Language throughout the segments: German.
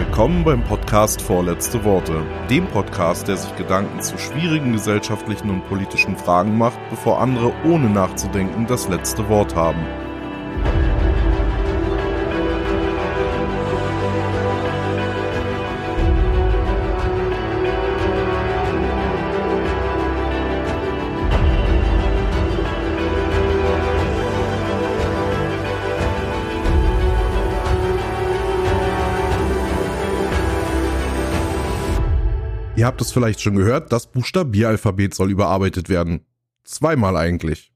Willkommen beim Podcast Vorletzte Worte, dem Podcast, der sich Gedanken zu schwierigen gesellschaftlichen und politischen Fragen macht, bevor andere ohne nachzudenken das letzte Wort haben. Ihr habt es vielleicht schon gehört, das Buchstabieralphabet soll überarbeitet werden. Zweimal eigentlich.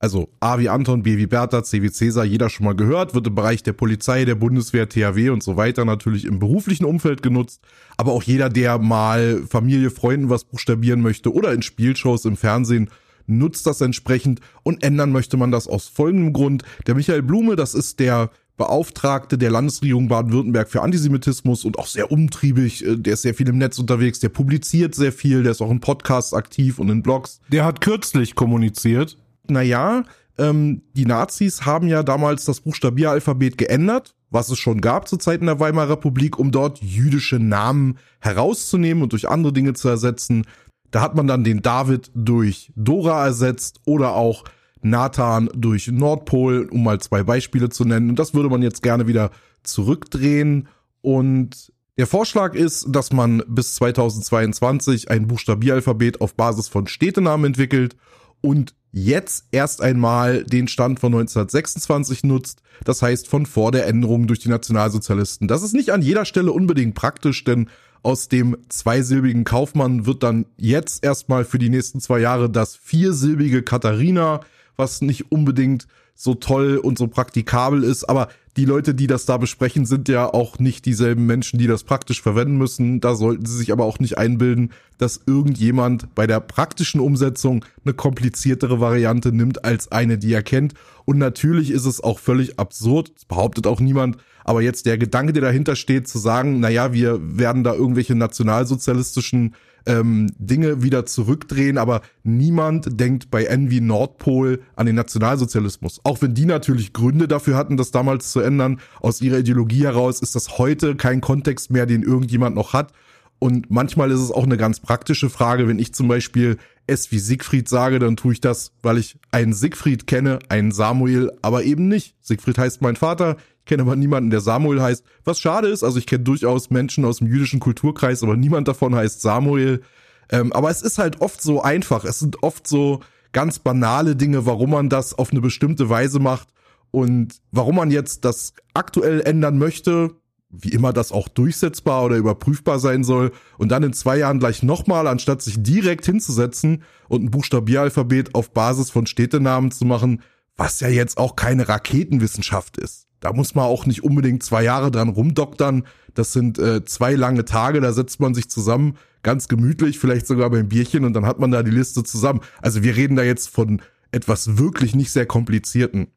Also A wie Anton, B wie Bertha, C wie Cäsar, jeder schon mal gehört, wird im Bereich der Polizei, der Bundeswehr, THW und so weiter natürlich im beruflichen Umfeld genutzt. Aber auch jeder, der mal Familie, Freunden was buchstabieren möchte oder in Spielshows im Fernsehen, nutzt das entsprechend und ändern möchte man das aus folgendem Grund. Der Michael Blume, das ist der Beauftragte der Landesregierung Baden-Württemberg für Antisemitismus und auch sehr umtriebig. Äh, der ist sehr viel im Netz unterwegs, der publiziert sehr viel, der ist auch in Podcasts aktiv und in Blogs. Der hat kürzlich kommuniziert. Naja, ähm, die Nazis haben ja damals das Buchstabieralphabet geändert, was es schon gab zu Zeiten der Weimarer Republik, um dort jüdische Namen herauszunehmen und durch andere Dinge zu ersetzen. Da hat man dann den David durch Dora ersetzt oder auch Nathan durch Nordpol, um mal zwei Beispiele zu nennen. Und das würde man jetzt gerne wieder zurückdrehen. Und der Vorschlag ist, dass man bis 2022 ein Buchstabieralphabet auf Basis von Städtenamen entwickelt und jetzt erst einmal den Stand von 1926 nutzt, das heißt von vor der Änderung durch die Nationalsozialisten. Das ist nicht an jeder Stelle unbedingt praktisch, denn aus dem zweisilbigen Kaufmann wird dann jetzt erstmal für die nächsten zwei Jahre das viersilbige Katharina was nicht unbedingt so toll und so praktikabel ist, aber die Leute, die das da besprechen, sind ja auch nicht dieselben Menschen, die das praktisch verwenden müssen. Da sollten sie sich aber auch nicht einbilden, dass irgendjemand bei der praktischen Umsetzung eine kompliziertere Variante nimmt als eine, die er kennt. Und natürlich ist es auch völlig absurd, das behauptet auch niemand, aber jetzt der Gedanke, der dahinter steht, zu sagen, naja, wir werden da irgendwelche nationalsozialistischen ähm, Dinge wieder zurückdrehen, aber niemand denkt bei Envy Nordpol an den Nationalsozialismus. Auch wenn die natürlich Gründe dafür hatten, das damals zu ändern, aus ihrer Ideologie heraus ist das heute kein Kontext mehr, den irgendjemand noch hat. Und manchmal ist es auch eine ganz praktische Frage, wenn ich zum Beispiel es wie Siegfried sage, dann tue ich das, weil ich einen Siegfried kenne, einen Samuel, aber eben nicht. Siegfried heißt mein Vater, kenne aber niemanden, der Samuel heißt. Was schade ist, also ich kenne durchaus Menschen aus dem jüdischen Kulturkreis, aber niemand davon heißt Samuel. Ähm, aber es ist halt oft so einfach. Es sind oft so ganz banale Dinge, warum man das auf eine bestimmte Weise macht und warum man jetzt das aktuell ändern möchte, wie immer das auch durchsetzbar oder überprüfbar sein soll und dann in zwei Jahren gleich nochmal, anstatt sich direkt hinzusetzen und ein Buchstabieralphabet auf Basis von Städtenamen zu machen, was ja jetzt auch keine Raketenwissenschaft ist. Da muss man auch nicht unbedingt zwei Jahre dran rumdoktern. Das sind äh, zwei lange Tage, da setzt man sich zusammen, ganz gemütlich, vielleicht sogar beim Bierchen und dann hat man da die Liste zusammen. Also wir reden da jetzt von etwas wirklich nicht sehr komplizierten.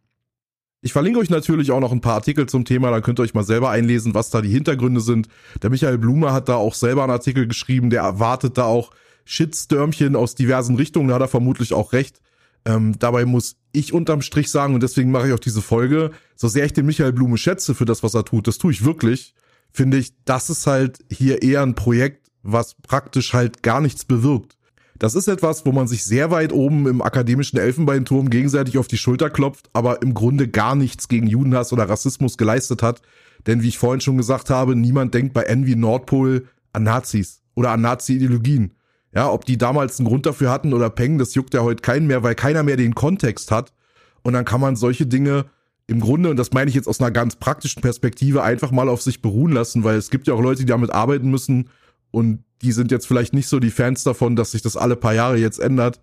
Ich verlinke euch natürlich auch noch ein paar Artikel zum Thema, da könnt ihr euch mal selber einlesen, was da die Hintergründe sind. Der Michael Blume hat da auch selber einen Artikel geschrieben, der erwartet da auch Shitstürmchen aus diversen Richtungen, da hat er vermutlich auch recht. Ähm, dabei muss ich unterm Strich sagen, und deswegen mache ich auch diese Folge, so sehr ich den Michael Blume schätze für das, was er tut, das tue ich wirklich, finde ich, das ist halt hier eher ein Projekt, was praktisch halt gar nichts bewirkt. Das ist etwas, wo man sich sehr weit oben im akademischen Elfenbeinturm gegenseitig auf die Schulter klopft, aber im Grunde gar nichts gegen Judenhass oder Rassismus geleistet hat. Denn wie ich vorhin schon gesagt habe, niemand denkt bei Envy Nordpol an Nazis oder an Nazi-Ideologien. Ja, ob die damals einen Grund dafür hatten oder Peng, das juckt ja heute keinen mehr, weil keiner mehr den Kontext hat. Und dann kann man solche Dinge im Grunde, und das meine ich jetzt aus einer ganz praktischen Perspektive, einfach mal auf sich beruhen lassen, weil es gibt ja auch Leute, die damit arbeiten müssen und die sind jetzt vielleicht nicht so die Fans davon, dass sich das alle paar Jahre jetzt ändert.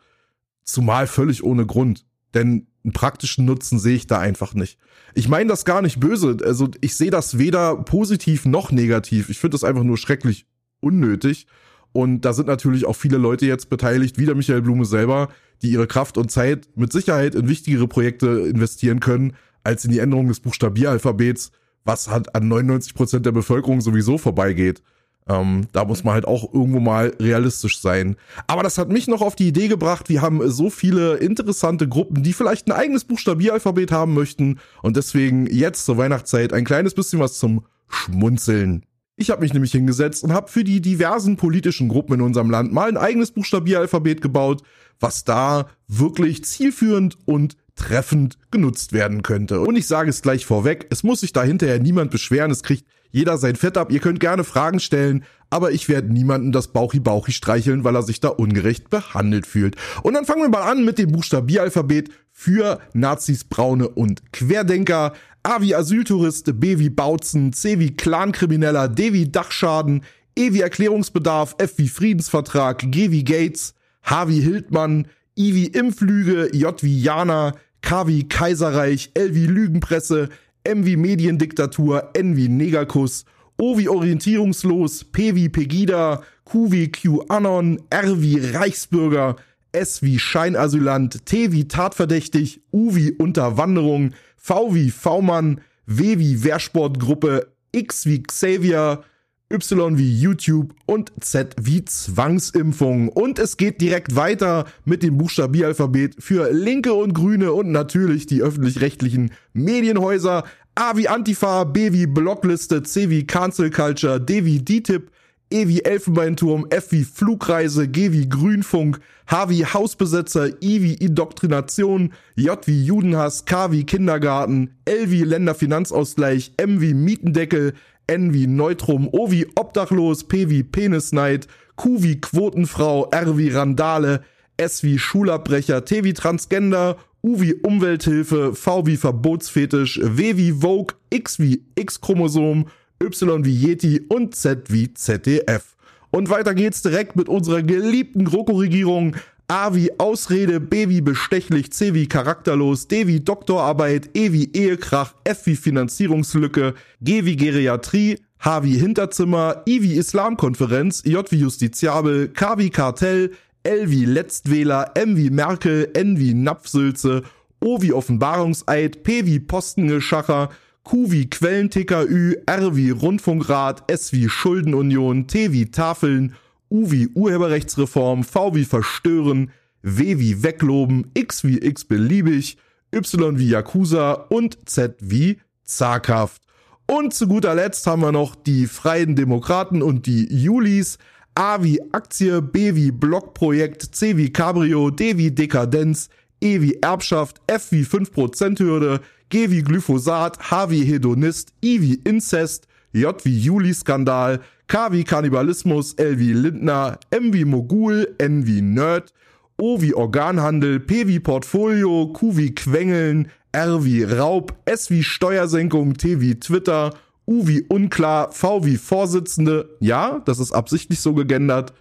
Zumal völlig ohne Grund. Denn einen praktischen Nutzen sehe ich da einfach nicht. Ich meine das gar nicht böse. Also ich sehe das weder positiv noch negativ. Ich finde das einfach nur schrecklich unnötig. Und da sind natürlich auch viele Leute jetzt beteiligt, wie der Michael Blume selber, die ihre Kraft und Zeit mit Sicherheit in wichtigere Projekte investieren können, als in die Änderung des Buchstabieralphabets, was halt an 99 Prozent der Bevölkerung sowieso vorbeigeht. Ähm, da muss man halt auch irgendwo mal realistisch sein. Aber das hat mich noch auf die Idee gebracht, wir haben so viele interessante Gruppen, die vielleicht ein eigenes Buchstabieralphabet haben möchten und deswegen jetzt zur Weihnachtszeit ein kleines bisschen was zum Schmunzeln. Ich habe mich nämlich hingesetzt und habe für die diversen politischen Gruppen in unserem Land mal ein eigenes Buchstabieralphabet gebaut, was da wirklich zielführend und treffend genutzt werden könnte. Und ich sage es gleich vorweg, es muss sich da hinterher niemand beschweren, es kriegt jeder sein Fett ab, ihr könnt gerne Fragen stellen, aber ich werde niemanden das Bauchi-Bauchi streicheln, weil er sich da ungerecht behandelt fühlt. Und dann fangen wir mal an mit dem Buchstabieralphabet für Nazis, Braune und Querdenker. A wie Asyltourist, B wie Bautzen, C wie Clankrimineller, D wie Dachschaden, E wie Erklärungsbedarf, F wie Friedensvertrag, G wie Gates, H wie Hildmann, I wie Impflüge, J wie Jana, K wie Kaiserreich, L wie Lügenpresse, M wie Mediendiktatur, N wie Negerkuss, O wie orientierungslos, P wie Pegida, Q wie QAnon, R wie Reichsbürger, S wie Scheinasylant, T wie Tatverdächtig, U wie Unterwanderung, V wie V-Mann, W wie Wehrsportgruppe, X wie Xavier, Y wie YouTube und Z wie Zwangsimpfung. Und es geht direkt weiter mit dem Buchstabieralphabet für Linke und Grüne und natürlich die öffentlich-rechtlichen Medienhäuser. A wie Antifa, B wie Blockliste, C wie Cancel Culture, D wie DTIP, E wie Elfenbeinturm, F wie Flugreise, G wie Grünfunk, H wie Hausbesetzer, I wie Indoktrination, J wie Judenhass, K wie Kindergarten, L wie Länderfinanzausgleich, M wie Mietendeckel, N wie Neutrum, O wie Obdachlos, P wie Penisneid, Q wie Quotenfrau, R wie Randale, S wie Schulabbrecher, T wie Transgender, U wie Umwelthilfe, V wie Verbotsfetisch, W wie Vogue, X wie X-Chromosom, Y wie Yeti und Z wie ZDF. Und weiter geht's direkt mit unserer geliebten GroKo-Regierung. A wie Ausrede, B wie bestechlich, C wie charakterlos, D wie Doktorarbeit, E wie Ehekrach, F wie Finanzierungslücke, G wie Geriatrie, H wie Hinterzimmer, I wie Islamkonferenz, J wie Justiziabel, K wie Kartell, L wie Letztwähler, M wie Merkel, N wie Napfsülze, O wie Offenbarungseid, P wie Postengeschacher, Q wie Quellenticker Ü, R wie Rundfunkrat, S wie Schuldenunion, T wie Tafeln, U wie Urheberrechtsreform, V wie Verstören, W wie Wegloben, X wie x-beliebig, Y wie Yakuza und Z wie zaghaft. Und zu guter Letzt haben wir noch die Freien Demokraten und die Julis. A wie Aktie, B wie Blockprojekt, C wie Cabrio, D wie Dekadenz, E wie Erbschaft, F wie 5% Hürde, G wie Glyphosat, H wie Hedonist, I wie Inzest, J wie Juli-Skandal, K wie Kannibalismus, L wie Lindner, M wie Mogul, N wie Nerd, O wie Organhandel, P wie Portfolio, Q wie Quengeln, R wie Raub, S wie Steuersenkung, T wie Twitter, U wie unklar, V wie Vorsitzende, ja, das ist absichtlich so gegendert,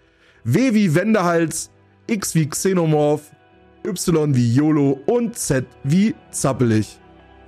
W wie Wendehals, X wie Xenomorph, Y wie YOLO und Z wie zappelig.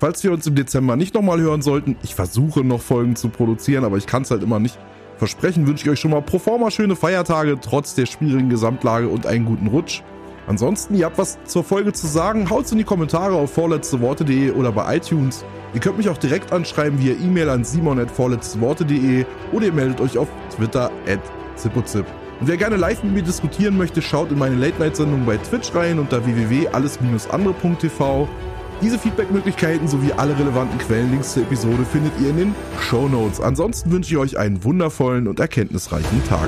Falls wir uns im Dezember nicht nochmal hören sollten, ich versuche noch Folgen zu produzieren, aber ich kann es halt immer nicht versprechen, wünsche ich euch schon mal pro forma schöne Feiertage, trotz der schwierigen Gesamtlage und einen guten Rutsch. Ansonsten, ihr habt was zur Folge zu sagen, haut's in die Kommentare auf vorletzteworte.de oder bei iTunes. Ihr könnt mich auch direkt anschreiben via E-Mail an simon.vorletzteworte.de oder ihr meldet euch auf Twitter at zippozip. Und wer gerne live mit mir diskutieren möchte, schaut in meine Late-Night-Sendung bei Twitch rein unter www.alles-andere.tv. Diese Feedback-Möglichkeiten sowie alle relevanten Quellenlinks zur Episode findet ihr in den Show Notes. Ansonsten wünsche ich euch einen wundervollen und erkenntnisreichen Tag.